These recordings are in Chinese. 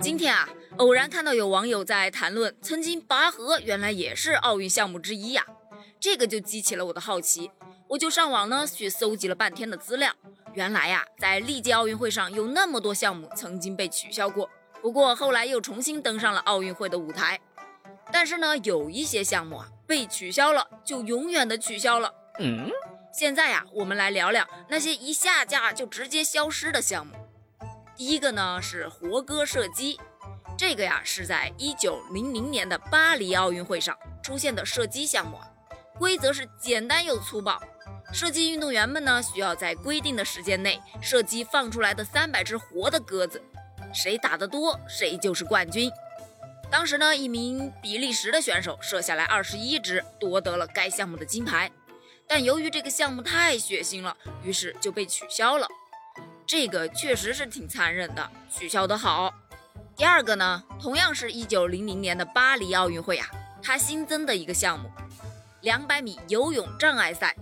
今天啊，偶然看到有网友在谈论，曾经拔河原来也是奥运项目之一呀，这个就激起了我的好奇，我就上网呢去搜集了半天的资料。原来呀，在历届奥运会上有那么多项目曾经被取消过，不过后来又重新登上了奥运会的舞台。但是呢，有一些项目啊被取消了，就永远的取消了。嗯，现在呀，我们来聊聊那些一下架就直接消失的项目。第一个呢是活鸽射击，这个呀是在一九零零年的巴黎奥运会上出现的射击项目，规则是简单又粗暴。射击运动员们呢需要在规定的时间内射击放出来的三百只活的鸽子，谁打得多谁就是冠军。当时呢，一名比利时的选手射下来二十一只，夺得了该项目的金牌。但由于这个项目太血腥了，于是就被取消了。这个确实是挺残忍的，取消的好。第二个呢，同样是一九零零年的巴黎奥运会啊，它新增的一个项目，两百米游泳障碍赛。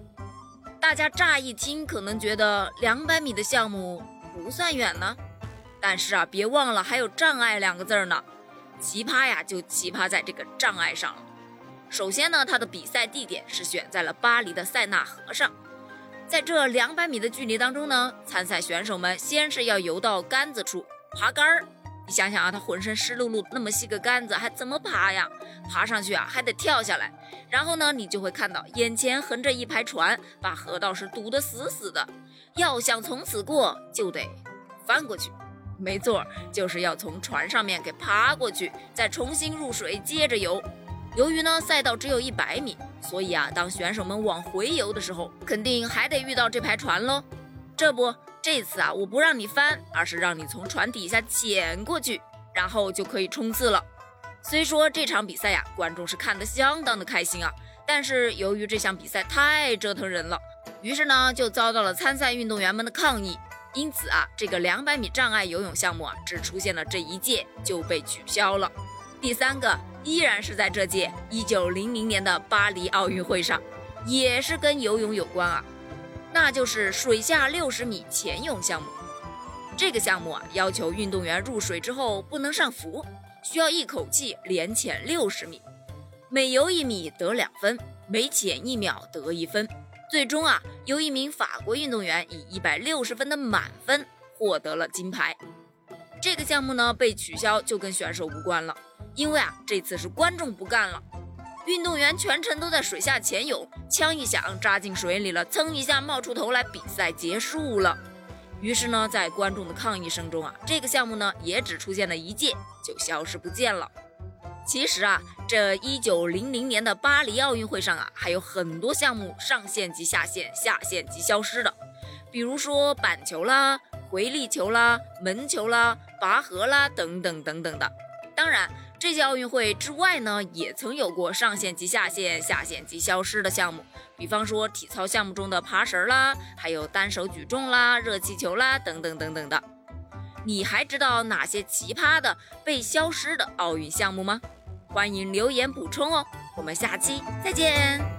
大家乍一听可能觉得两百米的项目不算远呢，但是啊，别忘了还有障碍两个字呢。奇葩呀，就奇葩在这个障碍上了。首先呢，它的比赛地点是选在了巴黎的塞纳河上。在这两百米的距离当中呢，参赛选手们先是要游到杆子处爬杆儿。你想想啊，他浑身湿漉漉，那么细个杆子还怎么爬呀？爬上去啊，还得跳下来。然后呢，你就会看到眼前横着一排船，把河道是堵得死死的。要想从此过，就得翻过去。没错，就是要从船上面给爬过去，再重新入水，接着游。由于呢赛道只有一百米，所以啊，当选手们往回游的时候，肯定还得遇到这排船喽。这不，这次啊，我不让你翻，而是让你从船底下潜过去，然后就可以冲刺了。虽说这场比赛呀，观众是看得相当的开心啊，但是由于这项比赛太折腾人了，于是呢就遭到了参赛运动员们的抗议。因此啊，这个两百米障碍游泳项目啊，只出现了这一届就被取消了。第三个。依然是在这届一九零零年的巴黎奥运会上，也是跟游泳有关啊，那就是水下六十米潜泳项目。这个项目啊，要求运动员入水之后不能上浮，需要一口气连潜六十米，每游一米得两分，每潜一秒得一分。最终啊，由一名法国运动员以一百六十分的满分获得了金牌。这个项目呢被取消，就跟选手无关了。因为啊，这次是观众不干了，运动员全程都在水下潜泳，枪一响扎进水里了，噌一下冒出头来，比赛结束了。于是呢，在观众的抗议声中啊，这个项目呢也只出现了一届就消失不见了。其实啊，这一九零零年的巴黎奥运会上啊，还有很多项目上线即下线，下线即消失的，比如说板球啦、回力球啦、门球啦、拔河啦等等等等的。当然。这届奥运会之外呢，也曾有过上线即下线、下线即消失的项目，比方说体操项目中的爬绳啦，还有单手举重啦、热气球啦等等等等的。你还知道哪些奇葩的被消失的奥运项目吗？欢迎留言补充哦。我们下期再见。